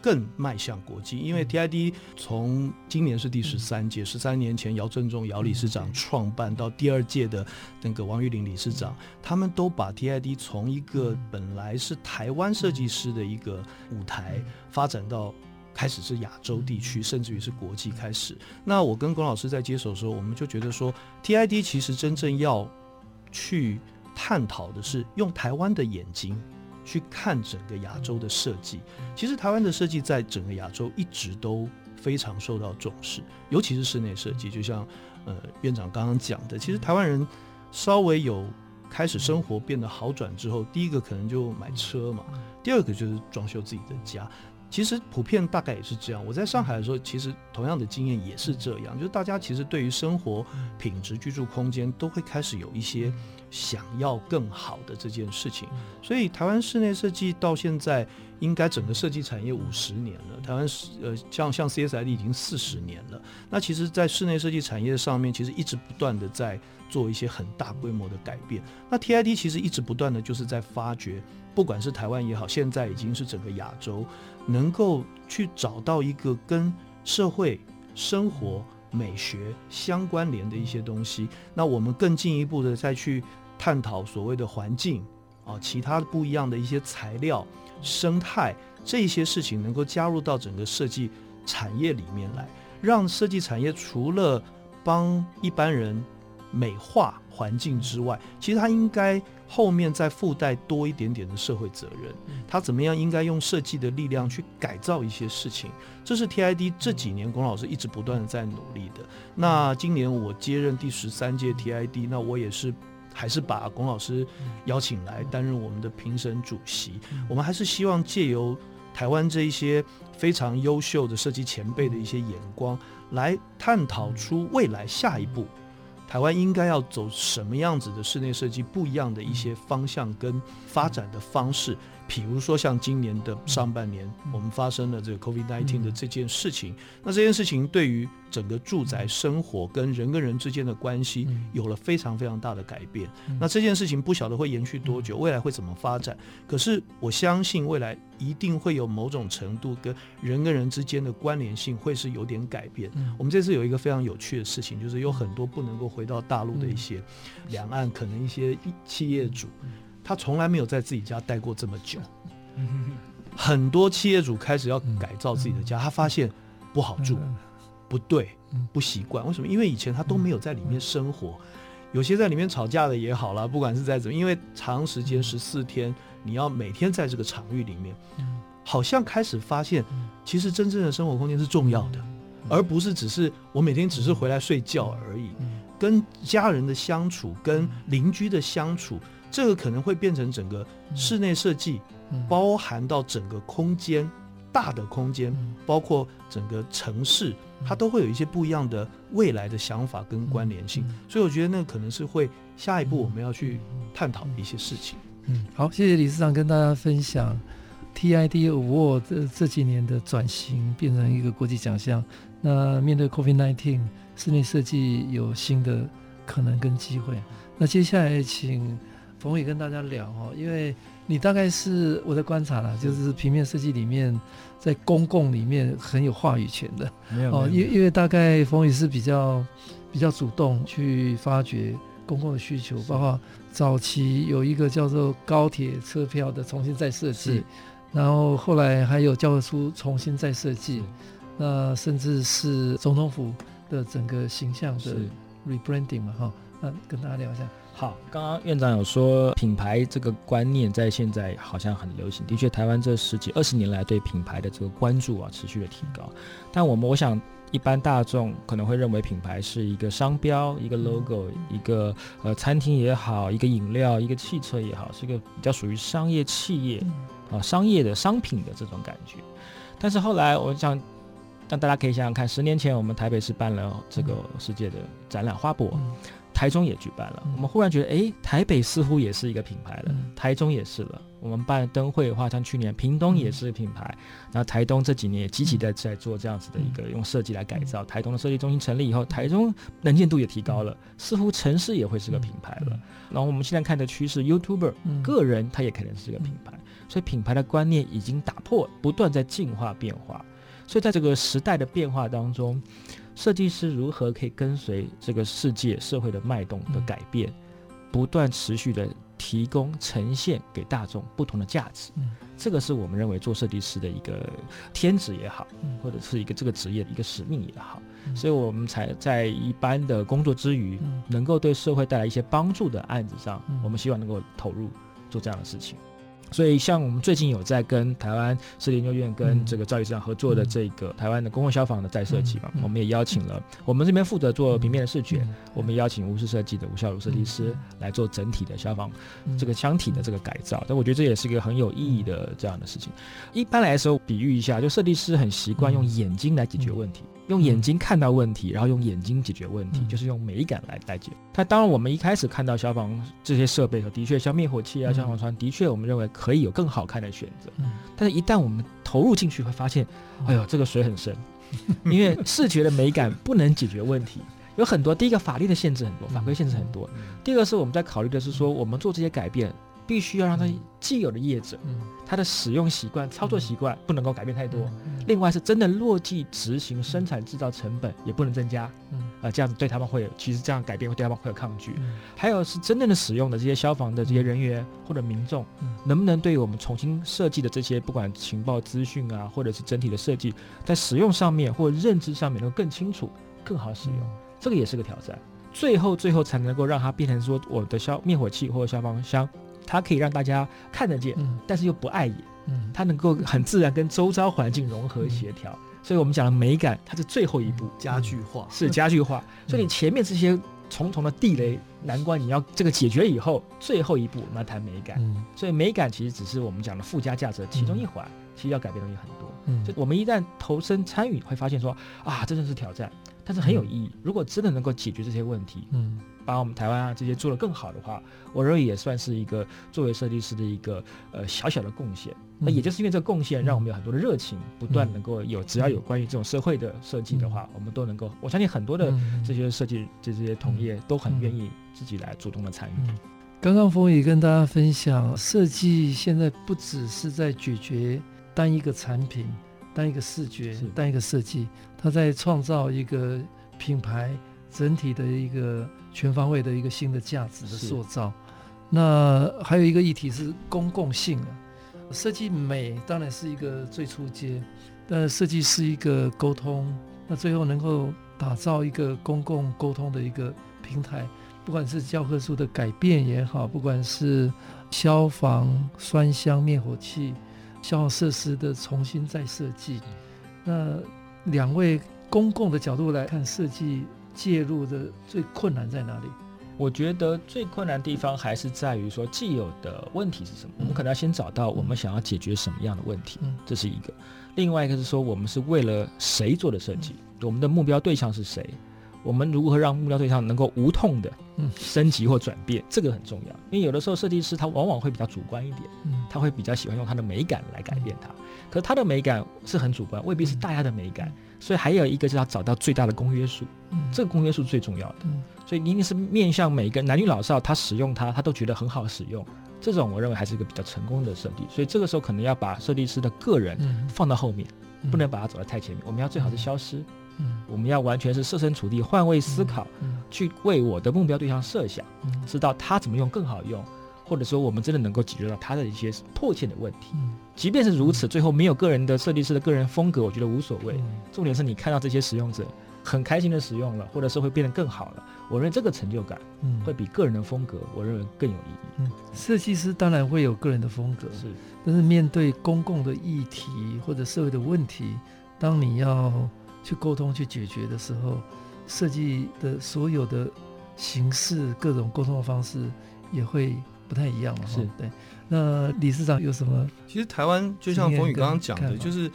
更迈向国际。因为 TID 从今年是第十三届，十三年前姚振中姚理事长创办，到第二届的那个王玉林理事长，他们都把 TID 从一个本来是台湾设计师的一个舞台，发展到。开始是亚洲地区，甚至于是国际开始。那我跟龚老师在接手的时候，我们就觉得说，TID 其实真正要去探讨的是用台湾的眼睛去看整个亚洲的设计。其实台湾的设计在整个亚洲一直都非常受到重视，尤其是室内设计。就像呃院长刚刚讲的，其实台湾人稍微有开始生活变得好转之后，第一个可能就买车嘛，第二个就是装修自己的家。其实普遍大概也是这样。我在上海的时候，其实同样的经验也是这样，就是大家其实对于生活品质、居住空间都会开始有一些想要更好的这件事情。所以台湾室内设计到现在，应该整个设计产业五十年了。台湾是呃，像像 CSID 已经四十年了。那其实，在室内设计产业上面，其实一直不断的在做一些很大规模的改变。那 TID 其实一直不断的就是在发掘。不管是台湾也好，现在已经是整个亚洲，能够去找到一个跟社会生活美学相关联的一些东西，那我们更进一步的再去探讨所谓的环境啊，其他不一样的一些材料、生态这些事情，能够加入到整个设计产业里面来，让设计产业除了帮一般人美化环境之外，其实他应该。后面再附带多一点点的社会责任，他怎么样应该用设计的力量去改造一些事情？这是 TID 这几年龚老师一直不断的在努力的。那今年我接任第十三届 TID，那我也是还是把龚老师邀请来担任我们的评审主席。我们还是希望借由台湾这一些非常优秀的设计前辈的一些眼光，来探讨出未来下一步。台湾应该要走什么样子的室内设计？不一样的一些方向跟发展的方式。比如说，像今年的上半年，我们发生了这个 COVID-19 的这件事情，那这件事情对于整个住宅生活跟人跟人之间的关系有了非常非常大的改变。那这件事情不晓得会延续多久，未来会怎么发展？可是我相信未来一定会有某种程度跟人跟人之间的关联性会是有点改变。我们这次有一个非常有趣的事情，就是有很多不能够回到大陆的一些两岸可能一些企业主。他从来没有在自己家待过这么久，很多企业主开始要改造自己的家，他发现不好住，不对，不习惯。为什么？因为以前他都没有在里面生活，有些在里面吵架的也好啦，不管是在怎么，因为长时间十四天，你要每天在这个场域里面，好像开始发现，其实真正的生活空间是重要的，而不是只是我每天只是回来睡觉而已。跟家人的相处，跟邻居的相处。这个可能会变成整个室内设计，包含到整个空间，大的空间，包括整个城市，它都会有一些不一样的未来的想法跟关联性。所以我觉得那可能是会下一步我们要去探讨的一些事情。嗯，好，谢谢理事长跟大家分享。TID Award 这这几年的转型变成一个国际奖项。那面对 COVID-19，室内设计有新的可能跟机会。那接下来请冯宇跟大家聊哦，因为你大概是我的观察了，就是平面设计里面在公共里面很有话语权的。没有哦，因因为大概冯宇是比较比较主动去发掘公共的需求，包括早期有一个叫做高铁车票的重新再设计，然后后来还有教科书重新再设计。那甚至是总统府的整个形象的 rebranding 嘛，哈，那跟大家聊一下。好，刚刚院长有说品牌这个观念在现在好像很流行，的确，台湾这十几二十年来对品牌的这个关注啊持续的提高。但我们我想，一般大众可能会认为品牌是一个商标、一个 logo、一个呃餐厅也好，一个饮料、一个汽车也好，是一个比较属于商业企业啊商业的商品的这种感觉。但是后来我想。但大家可以想想看，十年前我们台北是办了这个世界的展览花博，嗯、台中也举办了。嗯、我们忽然觉得，哎，台北似乎也是一个品牌了，嗯、台中也是了。我们办灯会的话，像去年屏东也是品牌，然后、台东这几年也积极在在做这样子的一个用设计来改造。嗯、台东的设计中心成立以后，台中能见度也提高了，似乎城市也会是个品牌了。嗯、然后我们现在看的趋势，YouTuber、嗯、个人他也可能是个品牌，所以品牌的观念已经打破，不断在进化变化。所以，在这个时代的变化当中，设计师如何可以跟随这个世界社会的脉动的改变，嗯、不断持续的提供呈现给大众不同的价值？嗯、这个是我们认为做设计师的一个天职也好，嗯、或者是一个这个职业的一个使命也好。嗯、所以我们才在一般的工作之余，嗯、能够对社会带来一些帮助的案子上，嗯、我们希望能够投入做这样的事情。所以，像我们最近有在跟台湾设计研究院跟这个赵理事长合作的这个台湾的公共消防的再设计嘛，我们也邀请了我们这边负责做平面的视觉，我们邀请无视设计的吴孝儒设计师来做整体的消防这个箱体的这个改造。但我觉得这也是一个很有意义的这样的事情。一般来说，比喻一下，就设计师很习惯用眼睛来解决问题。用眼睛看到问题，然后用眼睛解决问题，嗯、就是用美感来来解。它当然，我们一开始看到消防这些设备的确像灭火器啊、嗯、消防栓，的确我们认为可以有更好看的选择。嗯、但是，一旦我们投入进去，会发现，哎呦，这个水很深，嗯、因为视觉的美感不能解决问题，有很多。第一个，法律的限制很多，法规限制很多。嗯、第二个是我们在考虑的是说，我们做这些改变。必须要让它既有的业者，他的使用习惯、操作习惯不能够改变太多。另外是真的落地执行、生产制造成本也不能增加。啊，这样子对他们会有，其实这样改变会对他们会有抗拒。还有是真正的使用的这些消防的这些人员或者民众，能不能对于我们重新设计的这些不管情报资讯啊，或者是整体的设计，在使用上面或认知上面能够更清楚、更好使用，这个也是个挑战。最后，最后才能够让它变成说我的消灭火器或者消防箱。它可以让大家看得见，嗯、但是又不碍眼，嗯、它能够很自然跟周遭环境融合协调，嗯、所以我们讲的美感，它是最后一步，家具化。是家具化，嗯、所以你前面这些重重的地雷难关，你要这个解决以后，最后一步我们要谈美感，嗯、所以美感其实只是我们讲的附加价值的其中一环，嗯、其实要改变东西很多，嗯，就我们一旦投身参与，会发现说啊，真的是挑战，但是很有意义，如果真的能够解决这些问题，嗯。把我们台湾啊这些做得更好的话，我认为也算是一个作为设计师的一个呃小小的贡献。那也就是因为这个贡献，让我们有很多的热情，不断能够有只要有关于这种社会的设计的话，我们都能够。我相信很多的这些设计这些同业都很愿意自己来主动的参与。刚刚冯宇跟大家分享，设计现在不只是在解决单一个产品、单一个视觉、单一个设计，它在创造一个品牌整体的一个。全方位的一个新的价值的塑造，那还有一个议题是公共性啊。设计美当然是一个最初阶，但设计是一个沟通，那最后能够打造一个公共沟通的一个平台，不管是教科书的改变也好，不管是消防栓箱灭火器、消防设施的重新再设计，那两位公共的角度来看设计。介入的最困难在哪里？我觉得最困难的地方还是在于说，既有的问题是什么？我们可能要先找到我们想要解决什么样的问题，这是一个。另外一个是说，我们是为了谁做的设计？我们的目标对象是谁？我们如何让目标对象能够无痛的升级或转变，这个很重要。因为有的时候设计师他往往会比较主观一点，他会比较喜欢用他的美感来改变它。可是他的美感是很主观，未必是大家的美感。所以还有一个就是要找到最大的公约数，这个公约数最重要的。所以一定是面向每一个男女老少，他使用它，他都觉得很好使用。这种我认为还是一个比较成功的设计。所以这个时候可能要把设计师的个人放到后面，不能把它走在太前面。我们要最好是消失。嗯，我们要完全是设身处地、换位思考，去为我的目标对象设想，知道他怎么用更好用，或者说我们真的能够解决到他的一些迫切的问题。即便是如此，最后没有个人的设计师的个人风格，我觉得无所谓。重点是你看到这些使用者很开心的使用了，或者是会变得更好了，我认为这个成就感，会比个人的风格，我认为更有意义。嗯，设计师当然会有个人的风格，是，但是面对公共的议题或者社会的问题，当你要。去沟通、去解决的时候，设计的所有的形式、各种沟通的方式也会不太一样了。是对。那理事长有什么？其实台湾就像冯宇刚刚讲的，就是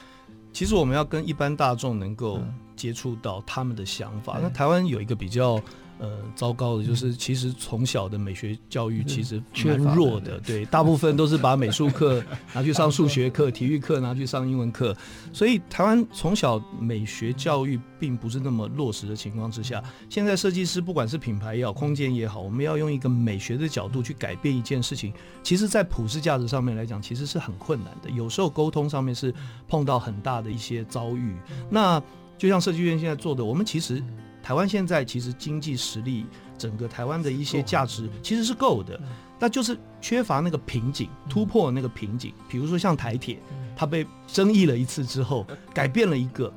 其实我们要跟一般大众能够接触到他们的想法。嗯、那台湾有一个比较。呃，糟糕的就是，其实从小的美学教育其实蛮弱的，对，大部分都是把美术课 拿去上数学课，体育课拿去上英文课，所以台湾从小美学教育并不是那么落实的情况之下，现在设计师不管是品牌也好，空间也好，我们要用一个美学的角度去改变一件事情，其实在普世价值上面来讲，其实是很困难的，有时候沟通上面是碰到很大的一些遭遇。那就像设计院现在做的，我们其实。台湾现在其实经济实力，整个台湾的一些价值其实是够的，那就是缺乏那个瓶颈，突破那个瓶颈。比如说像台铁，它被争议了一次之后，改变了一个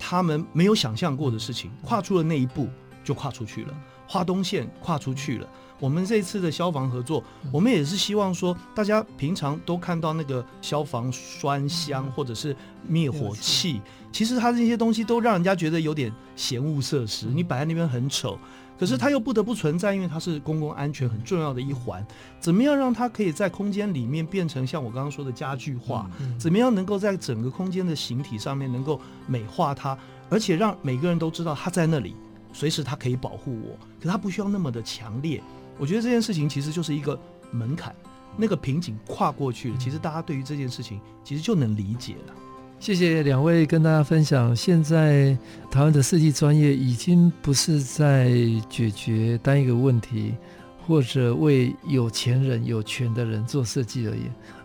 他们没有想象过的事情，跨出了那一步就跨出去了，花东线跨出去了。我们这次的消防合作，我们也是希望说，大家平常都看到那个消防栓箱或者是灭火器，其实它这些东西都让人家觉得有点嫌恶设施，你摆在那边很丑，可是它又不得不存在，因为它是公共安全很重要的一环。怎么样让它可以在空间里面变成像我刚刚说的家具化？怎么样能够在整个空间的形体上面能够美化它，而且让每个人都知道它在那里，随时它可以保护我，可它不需要那么的强烈。我觉得这件事情其实就是一个门槛，那个瓶颈跨过去了，其实大家对于这件事情其实就能理解了。谢谢两位跟大家分享，现在台湾的设计专业已经不是在解决单一个问题，或者为有钱人、有权的人做设计而已。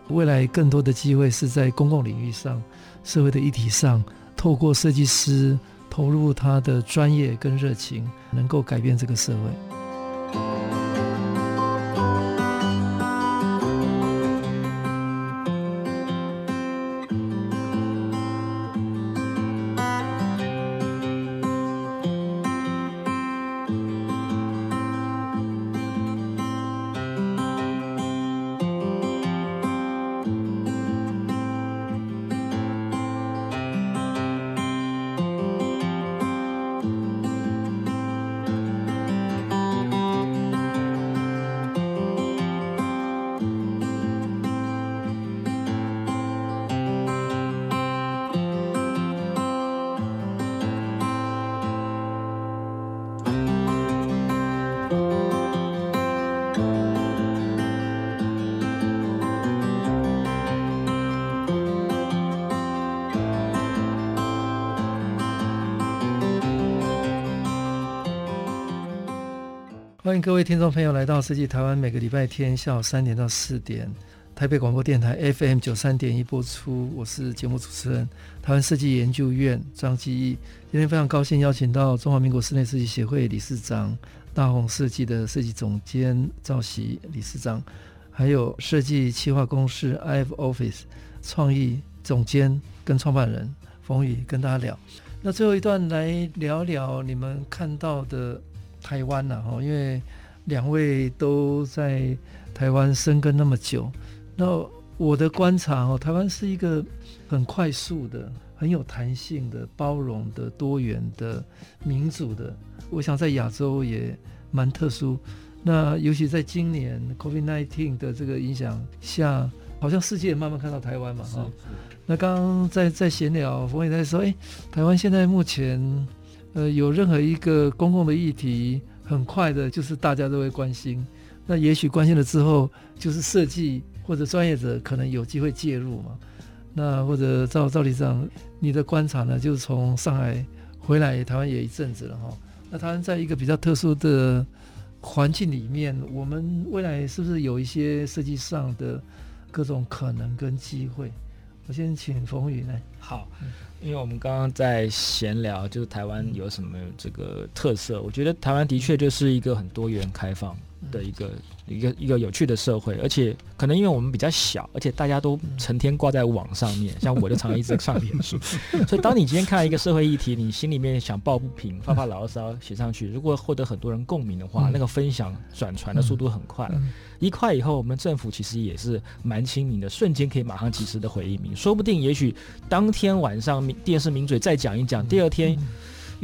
未来更多的机会是在公共领域上、社会的议题上，透过设计师投入他的专业跟热情，能够改变这个社会。欢迎各位听众朋友来到设计台湾，每个礼拜天下午三点到四点，台北广播电台 FM 九三点一播出。我是节目主持人，台湾设计研究院张基义。今天非常高兴邀请到中华民国室内设计协会理事长、大鸿设计的设计总监赵锡理事长，还有设计企划公司 IF Office 创意总监跟创办人冯宇跟大家聊。那最后一段来聊聊你们看到的。台湾呐，哈，因为两位都在台湾生根那么久，那我的观察哦，台湾是一个很快速的、很有弹性的、包容的、多元的、民主的。我想在亚洲也蛮特殊。那尤其在今年 COVID-19 的这个影响下，好像世界也慢慢看到台湾嘛，哈。那刚刚在在闲聊，冯也在说，哎，台湾现在目前。呃，有任何一个公共的议题，很快的，就是大家都会关心。那也许关心了之后，就是设计或者专业者可能有机会介入嘛。那或者赵赵理事长，你的观察呢？就是从上海回来台湾也一阵子了哈。那台湾在一个比较特殊的环境里面，我们未来是不是有一些设计上的各种可能跟机会？我先请冯宇来。好，因为我们刚刚在闲聊，就是台湾有什么这个特色？我觉得台湾的确就是一个很多元开放的一个。一个一个有趣的社会，而且可能因为我们比较小，而且大家都成天挂在网上面，像我就常常一直上脸书，所以当你今天看到一个社会议题，你心里面想抱不平、发发牢骚写上去，如果获得很多人共鸣的话，那个分享转传的速度很快，一块以后，我们政府其实也是蛮亲民的，瞬间可以马上及时的回应你，说不定也许当天晚上电视名嘴再讲一讲，第二天。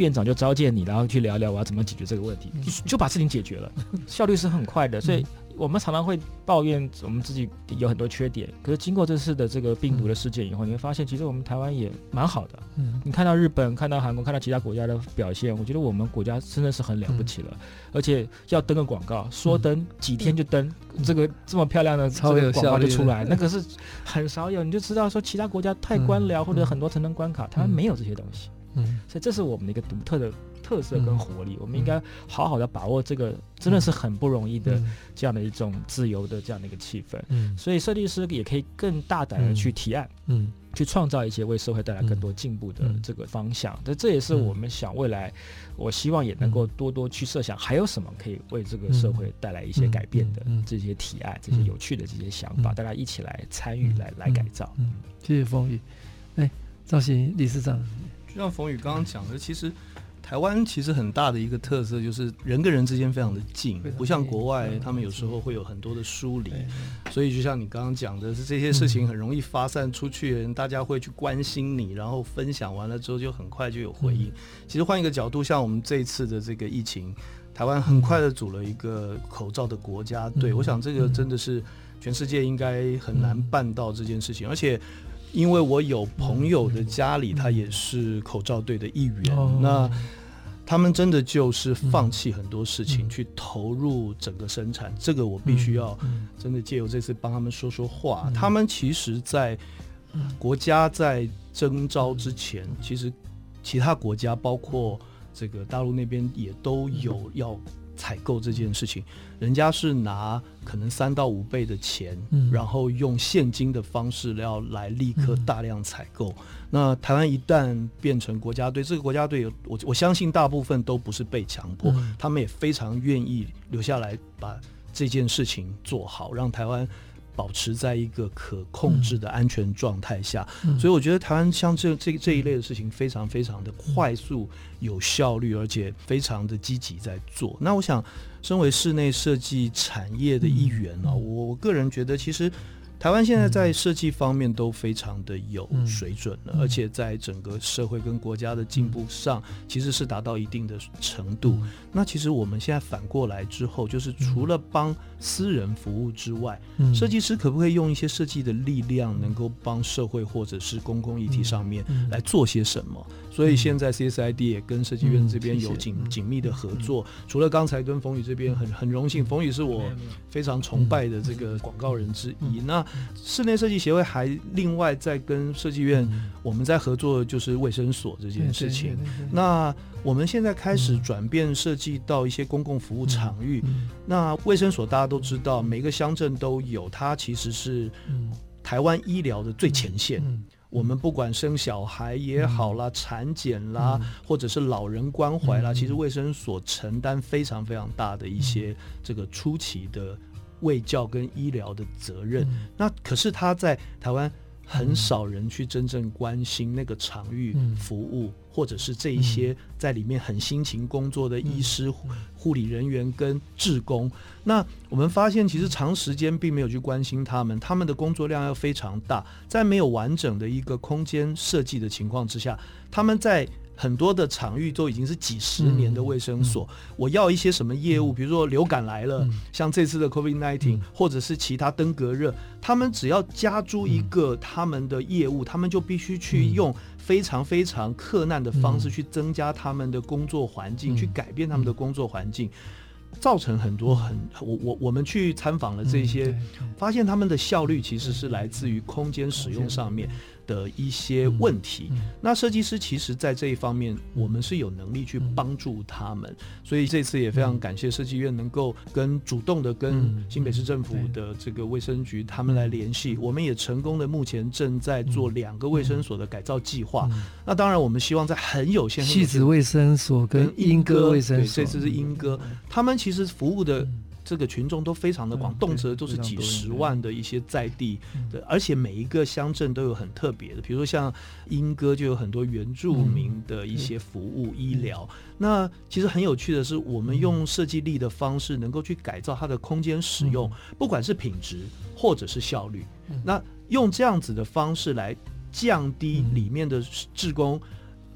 院长就召见你，然后去聊聊我要怎么解决这个问题，就把事情解决了，效率是很快的。所以我们常常会抱怨我们自己有很多缺点，可是经过这次的这个病毒的事件以后，你会发现其实我们台湾也蛮好的。嗯。你看到日本、看到韩国、看到其他国家的表现，我觉得我们国家真的是很了不起了。而且要登个广告，说登几天就登，这个这么漂亮的这个广告就出来，那可是很少有，你就知道说其他国家太官僚或者很多层层关卡，台湾没有这些东西。嗯，所以这是我们的一个独特的特色跟活力，嗯、我们应该好好的把握这个，真的是很不容易的这样的一种自由的这样的一个气氛。嗯，所以设计师也可以更大胆的去提案，嗯，嗯去创造一些为社会带来更多进步的这个方向。这、嗯、这也是我们想未来，我希望也能够多多去设想，还有什么可以为这个社会带来一些改变的这些提案，这些有趣的这些想法，大家一起来参与来来改造。嗯，谢谢风雨。哎，赵玺理事长。就像冯宇刚刚讲的，其实台湾其实很大的一个特色就是人跟人之间非常的近，不像国外，他们有时候会有很多的疏离。所以就像你刚刚讲的，是这些事情很容易发散出去，人大家会去关心你，然后分享完了之后就很快就有回应。其实换一个角度，像我们这一次的这个疫情，台湾很快的组了一个口罩的国家队，我想这个真的是全世界应该很难办到这件事情，而且。因为我有朋友的家里，他也是口罩队的一员，那他们真的就是放弃很多事情去投入整个生产，这个我必须要真的借由这次帮他们说说话。他们其实，在国家在征召之前，其实其他国家包括这个大陆那边也都有要。采购这件事情，人家是拿可能三到五倍的钱，嗯、然后用现金的方式要来立刻大量采购。嗯、那台湾一旦变成国家队，这个国家队有我我相信大部分都不是被强迫，嗯、他们也非常愿意留下来把这件事情做好，让台湾。保持在一个可控制的安全状态下，嗯、所以我觉得台湾像这这这一类的事情非常非常的快速、有效率，而且非常的积极在做。那我想，身为室内设计产业的一员呢，我我个人觉得其实。台湾现在在设计方面都非常的有水准了，而且在整个社会跟国家的进步上，其实是达到一定的程度。那其实我们现在反过来之后，就是除了帮私人服务之外，设计师可不可以用一些设计的力量，能够帮社会或者是公共议题上面来做些什么？所以现在 CSID 也跟设计院这边有紧紧密的合作。除了刚才跟冯宇这边很很荣幸，冯宇是我非常崇拜的这个 广告人之一。那室内设计协会还另外在跟设计院，我们在合作的就是卫生所这件事情。那我们现在开始转变设计到一些公共服务场域。那卫生所大家都知道，每个乡镇都有，它其实是台湾医疗的最前线。我们不管生小孩也好啦，产检啦，或者是老人关怀啦，其实卫生所承担非常非常大的一些这个初期的卫教跟医疗的责任。那可是他在台湾。很少人去真正关心那个场域服务，嗯、或者是这一些在里面很辛勤工作的医师、嗯、护理人员跟志工。那我们发现，其实长时间并没有去关心他们，他们的工作量要非常大，在没有完整的一个空间设计的情况之下，他们在很多的场域都已经是几十年的卫生所。嗯。嗯、我要一些什么业务，比如说流感来了，嗯、像这次的 COVID-19，、嗯、或者是其他登革热，他们只要加诸一个他们的业务，嗯、他们就必须去用非常非常克难的方式去增加他们的工作环境，嗯、去改变他们的工作环境。造成很多很我我我们去参访了这些，发现他们的效率其实是来自于空间使用上面的一些问题，嗯嗯、那设计师其实，在这一方面，我们是有能力去帮助他们，嗯、所以这次也非常感谢设计院能够跟主动的跟新北市政府的这个卫生局他们来联系，我们也成功的目前正在做两个卫生所的改造计划。那当然，我们希望在很有限，戏子卫生所跟英歌卫生所，这次是英歌，他们其实服务的。这个群众都非常的广，动辄都是几十万的一些在地的，而且每一个乡镇都有很特别的，比如说像英歌就有很多原住民的一些服务医疗。那其实很有趣的是，我们用设计力的方式，能够去改造它的空间使用，不管是品质或者是效率。那用这样子的方式来降低里面的职工。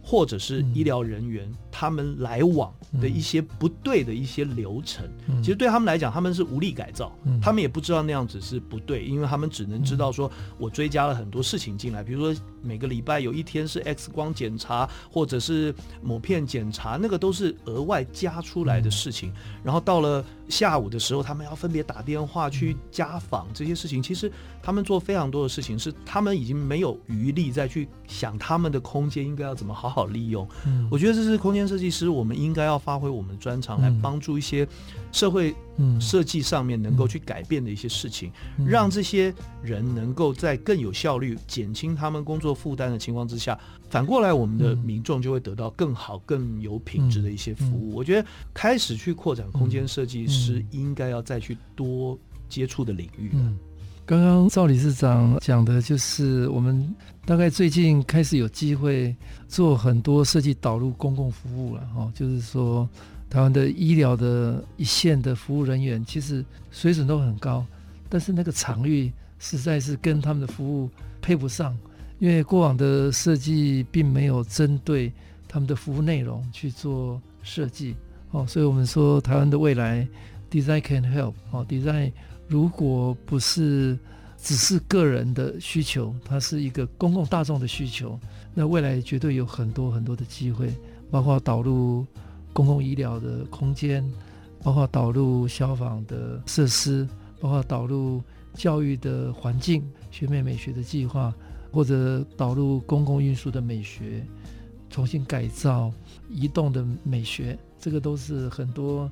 或者是医疗人员，嗯、他们来往的一些不对的一些流程，嗯、其实对他们来讲，他们是无力改造，嗯、他们也不知道那样子是不对，因为他们只能知道说，我追加了很多事情进来，比如说每个礼拜有一天是 X 光检查，或者是某片检查，那个都是额外加出来的事情，嗯、然后到了。下午的时候，他们要分别打电话去家访这些事情，其实他们做非常多的事情，是他们已经没有余力再去想他们的空间应该要怎么好好利用。嗯，我觉得这是空间设计师，我们应该要发挥我们的专长来帮助一些社会设计上面能够去改变的一些事情，让这些人能够在更有效率、减轻他们工作负担的情况之下，反过来我们的民众就会得到更好、更有品质的一些服务。我觉得开始去扩展空间设计。师应该要再去多接触的领域。刚刚赵理事长讲的就是我们大概最近开始有机会做很多设计导入公共服务了哈，就是说台湾的医疗的一线的服务人员其实水准都很高，但是那个场域实在是跟他们的服务配不上，因为过往的设计并没有针对他们的服务内容去做设计。哦，所以我们说台湾的未来，design can help。哦，design 如果不是只是个人的需求，它是一个公共大众的需求，那未来绝对有很多很多的机会，包括导入公共医疗的空间，包括导入消防的设施，包括导入教育的环境、学美美学的计划，或者导入公共运输的美学，重新改造移动的美学。这个都是很多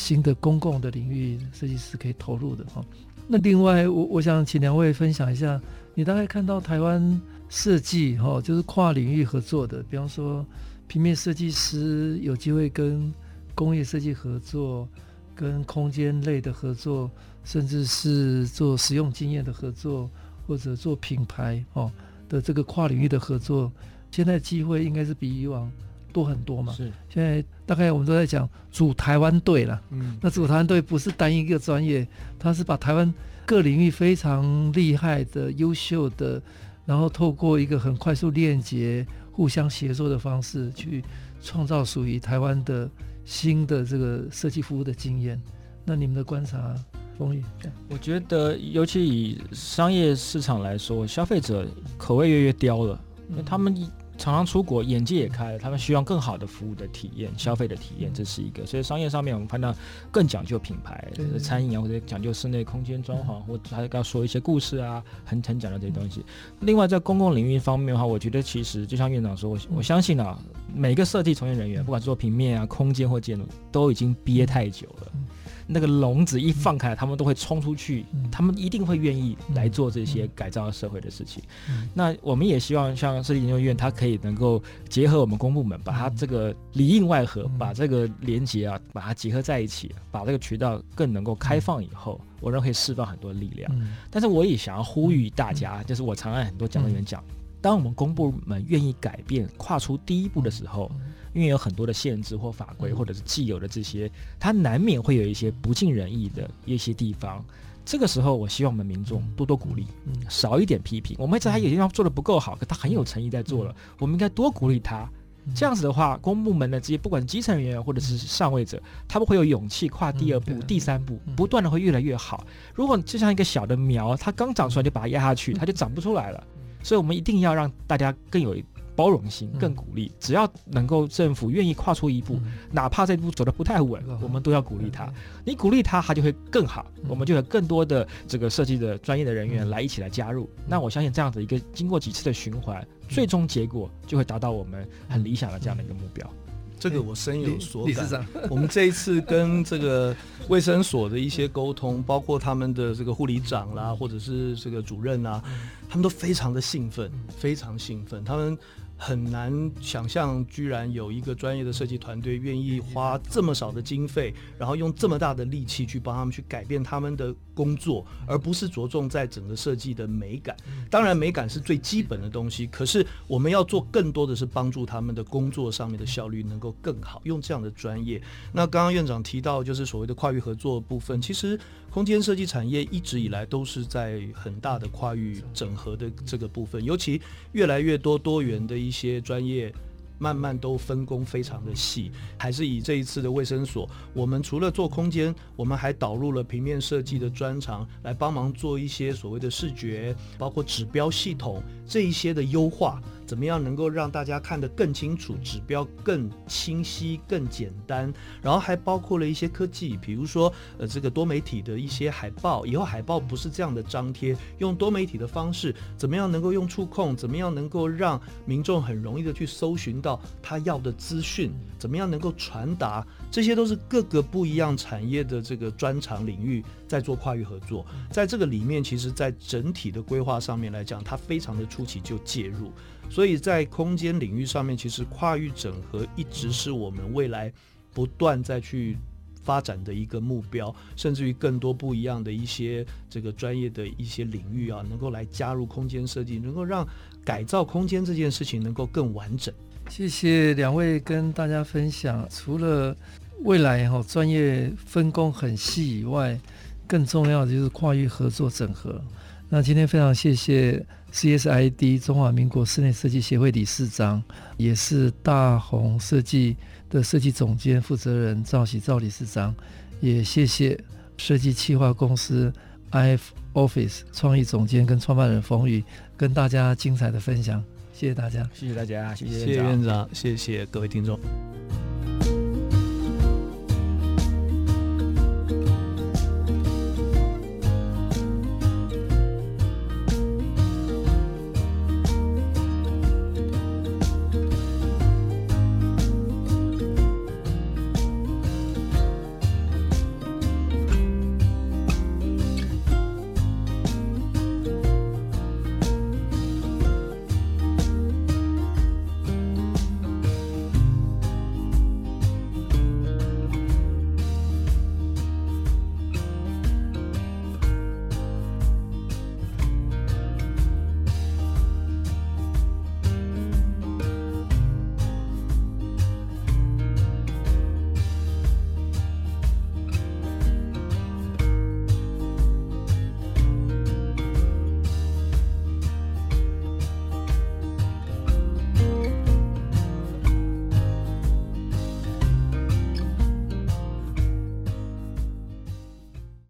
新的公共的领域设计师可以投入的哈。那另外，我我想请两位分享一下，你大概看到台湾设计哈，就是跨领域合作的，比方说平面设计师有机会跟工业设计合作，跟空间类的合作，甚至是做实用经验的合作，或者做品牌哦的这个跨领域的合作，现在机会应该是比以往。多很多嘛？是。现在大概我们都在讲组台湾队了。嗯。那组台湾队不是单一个专业，它是把台湾各领域非常厉害的、优秀的，然后透过一个很快速链接、互相协作的方式，去创造属于台湾的新的这个设计服务的经验。那你们的观察，风雨？我觉得，尤其以商业市场来说，消费者口味越来越刁了，因为他们一。常常出国，眼界也开了。他们希望更好的服务的体验、消费的体验，这是一个。所以商业上面，我们看到更讲究品牌，餐饮啊，或者讲究室内空间装潢，或者还要说一些故事啊，很很讲究这些东西。另外，在公共领域方面的话，我觉得其实就像院长说，我我相信啊，每个设计从业人员，不管是做平面啊、空间或建筑，都已经憋太久了。那个笼子一放开，他们都会冲出去，他们一定会愿意来做这些改造社会的事情。那我们也希望像设计研究院，它可以能够结合我们公部门，把它这个里应外合，把这个连接啊，把它结合在一起，把这个渠道更能够开放以后，我认为可以释放很多力量。但是我也想要呼吁大家，就是我常按很多讲的人讲，当我们公部门愿意改变、跨出第一步的时候。因为有很多的限制或法规，或者是既有的这些，它难免会有一些不尽人意的一些地方。这个时候，我希望我们民众多多鼓励，少一点批评。我们知道他有些地方做的不够好，可他很有诚意在做了，我们应该多鼓励他，这样子的话，公部门的这些不管基层人员或者是上位者，他们会有勇气跨第二步、嗯、第三步，不断的会越来越好。如果就像一个小的苗，它刚长出来就把它压下去，它就长不出来了。所以我们一定要让大家更有包容性，更鼓励。只要能够政府愿意跨出一步，哪怕这一步走得不太稳，我们都要鼓励他。你鼓励他，他就会更好。我们就有更多的这个设计的专业的人员来一起来加入。那我相信这样子一个经过几次的循环，最终结果就会达到我们很理想的这样的一个目标。这个我深有所感。我们这一次跟这个卫生所的一些沟通，包括他们的这个护理长啦，或者是这个主任啊，他们都非常的兴奋，非常兴奋。他们。很难想象，居然有一个专业的设计团队愿意花这么少的经费，然后用这么大的力气去帮他们去改变他们的工作，而不是着重在整个设计的美感。当然，美感是最基本的东西，可是我们要做更多的是帮助他们的工作上面的效率能够更好，用这样的专业。那刚刚院长提到，就是所谓的跨域合作的部分，其实空间设计产业一直以来都是在很大的跨域整合的这个部分，尤其越来越多多元的一些专业。慢慢都分工非常的细，还是以这一次的卫生所，我们除了做空间，我们还导入了平面设计的专长，来帮忙做一些所谓的视觉，包括指标系统这一些的优化。怎么样能够让大家看得更清楚，指标更清晰、更简单？然后还包括了一些科技，比如说呃这个多媒体的一些海报。以后海报不是这样的张贴，用多媒体的方式，怎么样能够用触控？怎么样能够让民众很容易的去搜寻到他要的资讯？怎么样能够传达？这些都是各个不一样产业的这个专长领域在做跨域合作。在这个里面，其实在整体的规划上面来讲，它非常的初期就介入。所以在空间领域上面，其实跨域整合一直是我们未来不断再去发展的一个目标，甚至于更多不一样的一些这个专业的一些领域啊，能够来加入空间设计，能够让改造空间这件事情能够更完整。谢谢两位跟大家分享，除了未来哈专业分工很细以外，更重要的就是跨域合作整合。那今天非常谢谢 CSID 中华民国室内设计协会理事长，也是大红设计的设计总监负责人赵喜赵理事长，也谢谢设计企划公司 IF Office 创意总监跟创办人冯宇，跟大家精彩的分享，谢谢大家，谢谢大家，谢谢院长，谢谢各位听众。